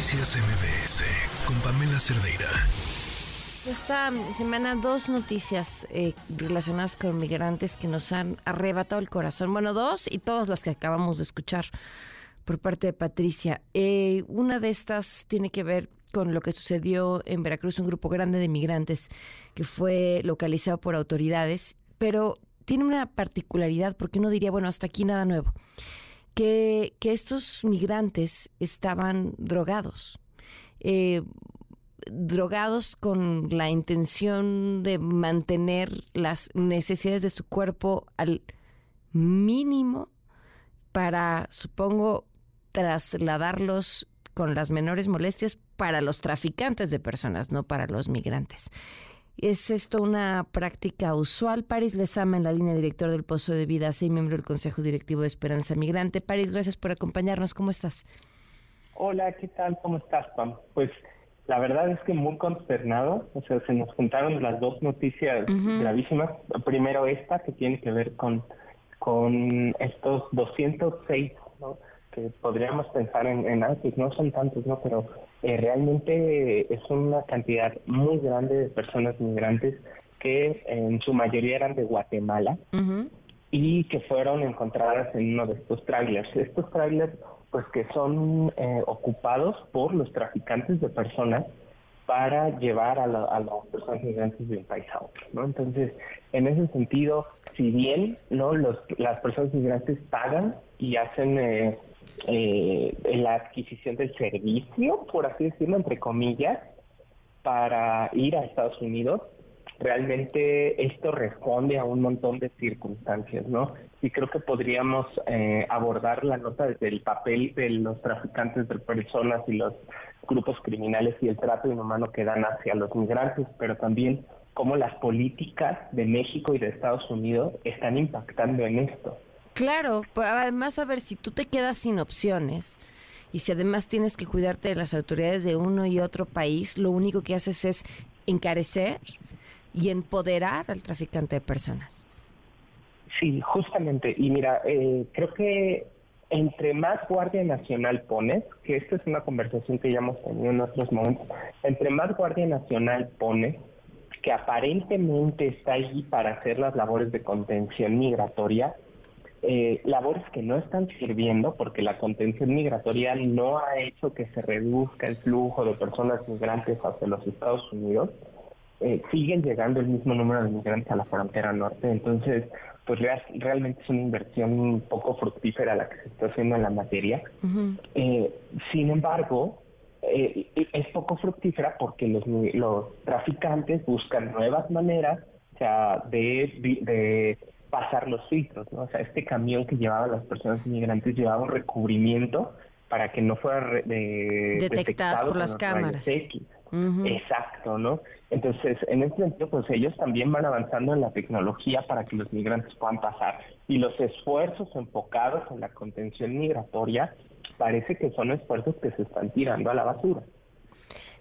Noticias MBS con Pamela Cerdeira. Esta semana dos noticias eh, relacionadas con migrantes que nos han arrebatado el corazón. Bueno, dos y todas las que acabamos de escuchar por parte de Patricia. Eh, una de estas tiene que ver con lo que sucedió en Veracruz, un grupo grande de migrantes que fue localizado por autoridades, pero tiene una particularidad, porque uno diría, bueno, hasta aquí nada nuevo que, estos migrantes estaban drogados. Eh, drogados con la intención de mantener las necesidades de su cuerpo al mínimo para, supongo, trasladarlos con las menores molestias para los traficantes de personas, no para los migrantes. ¿Es esto una práctica usual? Paris Lezama, en la línea director del Pozo de Vida, y miembro del Consejo Directivo de Esperanza Migrante. Paris, gracias por acompañarnos. ¿Cómo estás? Hola, ¿qué tal? ¿Cómo estás, Pam? Pues la verdad es que muy consternado. O sea, se nos juntaron las dos noticias gravísimas. Primero esta, que tiene que ver con, con estos 206, ¿no? que podríamos pensar en, en antes, no son tantos, ¿no? Pero eh, realmente es una cantidad muy grande de personas migrantes que en su mayoría eran de Guatemala y que fueron encontradas en uno de estos trailers. Estos trailers, pues que son eh, ocupados por los traficantes de personas para llevar a, a, las personas migrantes de un país a otro, ¿no? Entonces, en ese sentido, si bien no los, las personas migrantes pagan y hacen eh, eh, la adquisición del servicio, por así decirlo, entre comillas, para ir a Estados Unidos, realmente esto responde a un montón de circunstancias, ¿no? Y creo que podríamos eh, abordar la nota desde el papel de los traficantes de personas y los grupos criminales y el trato inhumano que dan hacia los migrantes, pero también cómo las políticas de México y de Estados Unidos están impactando en esto. Claro, pues, además a ver si tú te quedas sin opciones y si además tienes que cuidarte de las autoridades de uno y otro país, lo único que haces es encarecer y empoderar al traficante de personas. Sí, justamente. Y mira, eh, creo que entre más Guardia Nacional pones, que esta es una conversación que ya hemos tenido en otros momentos, entre más Guardia Nacional pones, que aparentemente está allí para hacer las labores de contención migratoria, eh, labores que no están sirviendo porque la contención migratoria no ha hecho que se reduzca el flujo de personas migrantes hacia los Estados Unidos, eh, siguen llegando el mismo número de migrantes a la frontera norte, entonces pues realmente es una inversión poco fructífera la que se está haciendo en la materia. Eh, sin embargo, es poco fructífera porque los, los traficantes buscan nuevas maneras o sea, de, de pasar los filtros, ¿no? O sea, este camión que llevaba a las personas inmigrantes llevaba un recubrimiento para que no fuera de, detectadas por las cámaras. Exacto, ¿no? Entonces, en ese sentido, pues ellos también van avanzando en la tecnología para que los migrantes puedan pasar. Y los esfuerzos enfocados en la contención migratoria parece que son esfuerzos que se están tirando a la basura.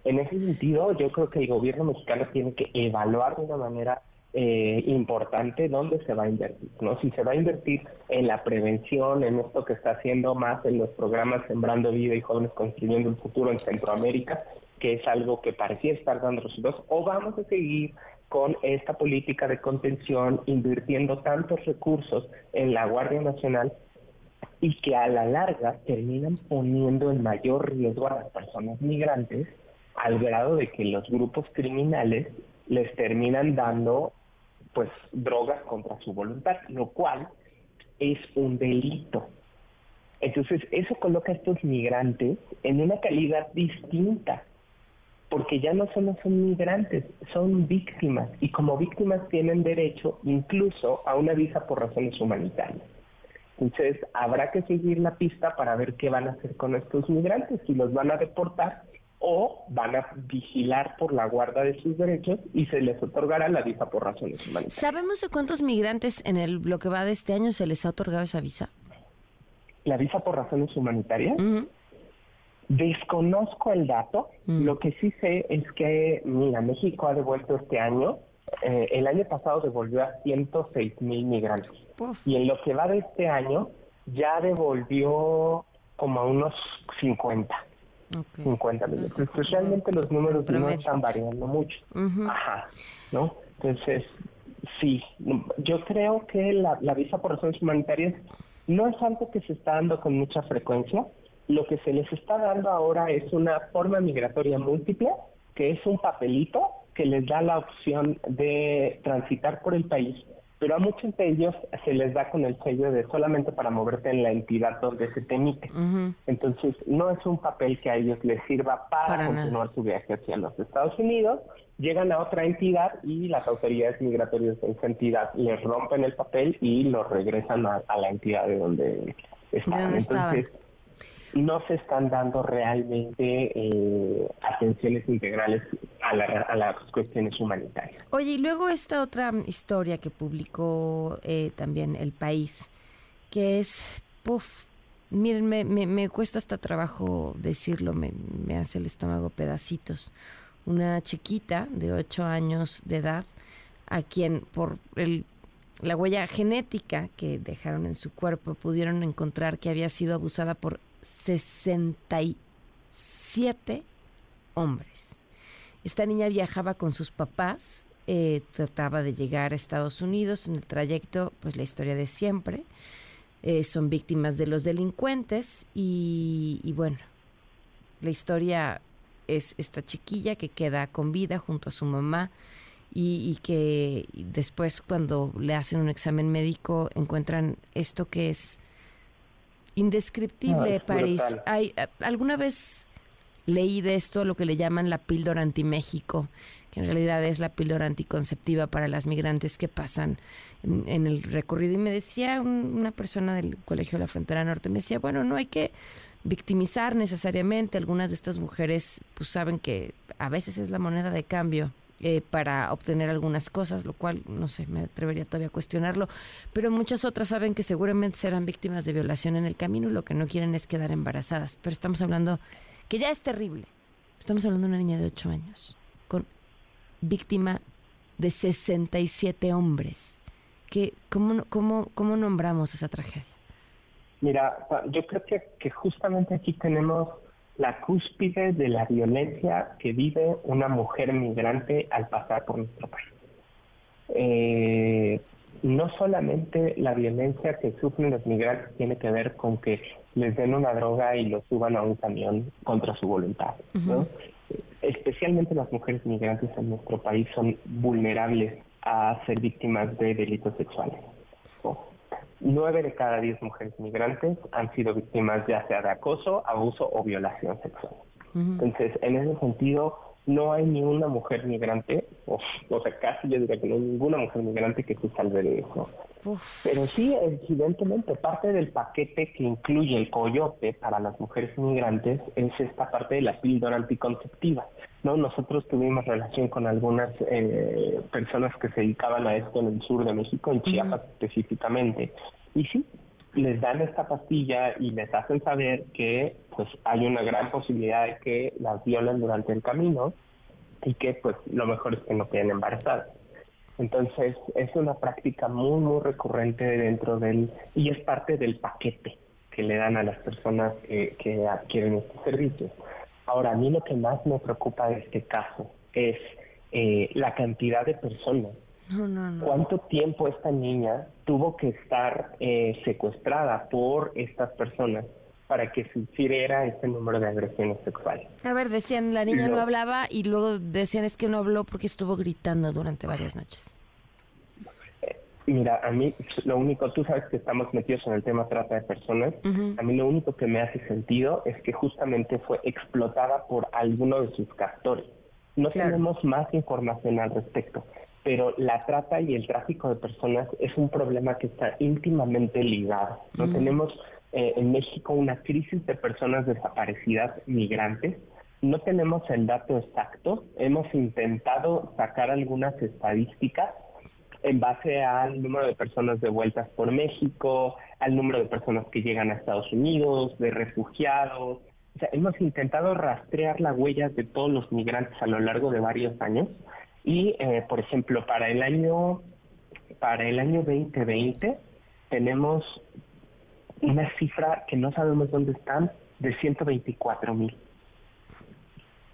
En ese sentido, yo creo que el gobierno mexicano tiene que evaluar de una manera eh, importante dónde se va a invertir, ¿no? Si se va a invertir en la prevención, en esto que está haciendo más en los programas Sembrando Vida y Jóvenes Construyendo el Futuro en Centroamérica, que es algo que parecía estar dando resultados, o vamos a seguir con esta política de contención, invirtiendo tantos recursos en la Guardia Nacional y que a la larga terminan poniendo en mayor riesgo a las personas migrantes al grado de que los grupos criminales les terminan dando pues drogas contra su voluntad, lo cual es un delito. Entonces, eso coloca a estos migrantes en una calidad distinta, porque ya no solo son migrantes, son víctimas, y como víctimas tienen derecho incluso a una visa por razones humanitarias. Entonces, habrá que seguir la pista para ver qué van a hacer con estos migrantes, si los van a deportar o van a vigilar por la guarda de sus derechos y se les otorgará la visa por razones humanitarias. ¿Sabemos de cuántos migrantes en el lo que va de este año se les ha otorgado esa visa? ¿La visa por razones humanitarias? Desconozco el dato. Mm. Lo que sí sé es que, mira, México ha devuelto este año, eh, el año pasado devolvió a 106 mil migrantes. Y en lo que va de este año ya devolvió como a unos 50. 50 mil. Entonces, realmente los números no están variando mucho. Ajá, ¿no? Entonces, sí, yo creo que la, la visa por razones humanitarias no es algo que se está dando con mucha frecuencia. Lo que se les está dando ahora es una forma migratoria múltiple, que es un papelito que les da la opción de transitar por el país pero a muchos de ellos se les da con el sello de solamente para moverte en la entidad donde se te emite. Entonces, no es un papel que a ellos les sirva para, continuar su viaje hacia los Estados Unidos. Llegan a otra entidad y las autoridades migratorias de esa entidad les rompen el papel y lo regresan a, la entidad de donde están. Entonces, no se están dando realmente eh, atenciones integrales a, las cuestiones humanitarias. Oye, y luego esta otra historia que publicó eh, también El País, que es, puff, miren, me, me, cuesta hasta trabajo decirlo, me, me hace el estómago pedacitos. Una chiquita de 8 años de edad, a quien por el la huella genética que dejaron en su cuerpo pudieron encontrar que había sido abusada por 67 hombres. Esta niña viajaba con sus papás, eh, trataba de llegar a Estados Unidos en el trayecto, pues la historia de siempre. Eh, son víctimas de los delincuentes y, bueno, la historia es esta chiquilla que queda con vida junto a su mamá y, y, que después cuando le hacen un examen médico encuentran esto que es Indescriptible, París. Hay, ¿Alguna vez leí de esto lo que le llaman la píldora anti-México, que en realidad es la píldora anticonceptiva para las migrantes que pasan en, el recorrido? Y me decía una persona del Colegio de la Frontera Norte, me decía, bueno, no hay que victimizar necesariamente. Algunas de estas mujeres pues saben que a veces es la moneda de cambio eh, para obtener algunas cosas, lo cual no sé, me atrevería todavía a cuestionarlo, pero muchas otras saben que seguramente serán víctimas de violación en el camino y lo que no quieren es quedar embarazadas. Pero estamos hablando que ya es terrible. Estamos hablando de una niña de 8 años con víctima de 67 hombres. Que, ¿cómo, cómo, ¿Cómo nombramos esa tragedia? Mira, yo creo que, que justamente aquí tenemos la cúspide de la violencia que vive una mujer migrante al pasar por nuestro país. Eh, no solamente la violencia que sufren los migrantes tiene que ver con que les den una droga y los suban a un camión contra su voluntad. Especialmente las mujeres migrantes en nuestro país son vulnerables a ser víctimas de delitos sexuales. Nueve de cada diez mujeres migrantes han sido víctimas ya sea de acoso, abuso o violación sexual. Entonces, en ese sentido, no hay ni una mujer migrante, o, sea, casi yo diría que no hay ninguna mujer migrante que se salve de eso. Pero sí, evidentemente, parte del paquete que incluye el coyote para las mujeres migrantes es esta parte de la píldora anticonceptiva. ¿no? Nosotros tuvimos relación con algunas eh, personas que se dedicaban a esto en el sur de México, en Chiapas específicamente. Y sí, les dan esta pastilla y les hacen saber que pues hay una gran posibilidad de que las violen durante el camino y que pues lo mejor es que no queden embarazadas. Entonces es una práctica muy muy recurrente dentro del y es parte del paquete que le dan a las personas que, que adquieren estos servicios. Ahora, a mí lo que más me preocupa de este caso es eh, la cantidad de personas. ¿Cuánto tiempo esta niña tuvo que estar eh, secuestrada por estas personas para que sufriera este número de agresiones sexuales? A ver, decían, la niña no hablaba y luego decían es que no habló porque estuvo gritando durante varias noches. Mira, a mí lo único, tú sabes que estamos metidos en el tema trata de personas, a mí lo único que me hace sentido es que justamente fue explotada por alguno de sus captores. No tenemos más información al respecto, pero la trata y el tráfico de personas es un problema que está íntimamente ligado. No tenemos eh, en México una crisis de personas desaparecidas migrantes. No tenemos el dato exacto. Hemos intentado sacar algunas estadísticas en base al número de personas devueltas por México, al número de personas que llegan a Estados Unidos, de refugiados. O sea, hemos intentado rastrear las huellas de todos los migrantes a lo largo de varios años y, eh, por ejemplo, para el año para el año 2020 tenemos una cifra que no sabemos dónde están de 124 mil.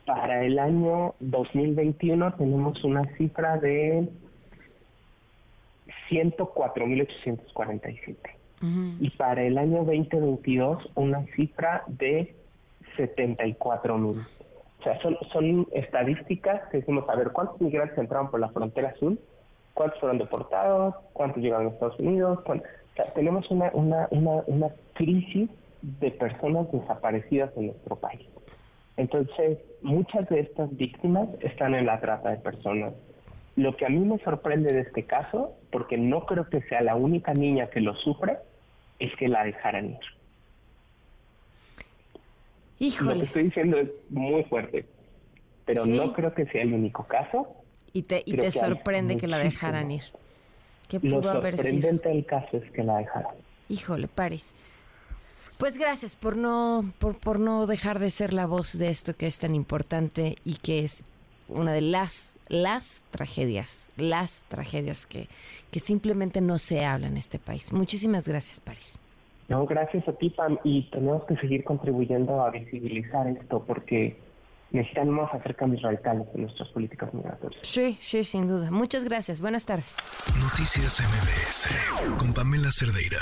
Para el año 2021 tenemos una cifra de 104.847. Y para el año 2022 una cifra de 74.000. Sea, son, son estadísticas que decimos, a ver, ¿cuántos migrantes entraron por la frontera azul? ¿Cuántos fueron deportados? ¿Cuántos llegaron a Estados Unidos? O sea, tenemos una, una, una, una crisis de personas desaparecidas en nuestro país. Entonces, muchas de estas víctimas están en la trata de personas. Lo que a mí me sorprende de este caso, porque no creo que sea la única niña que lo sufre, es que la dejaran ir. Híjole. Lo que estoy diciendo es muy fuerte, pero no creo que sea el único caso. Y te, y te sorprende que la dejaran ir. ¿Qué pudo Lo haber sido? sorprendente del caso es que la dejaran. Híjole, Paris. Pues gracias por no, por, por no dejar de ser la voz de esto que es tan importante y que es una de las, las tragedias, las tragedias que, que simplemente no se hablan en este país. Muchísimas gracias, Paris. No, gracias a ti, Pam, y tenemos que seguir contribuyendo a visibilizar esto porque necesitamos hacer cambios radicales en nuestras políticas migratorias. Sí, sí, sin duda. Muchas gracias. Buenas tardes. Noticias MBS con Pamela Cerdeira.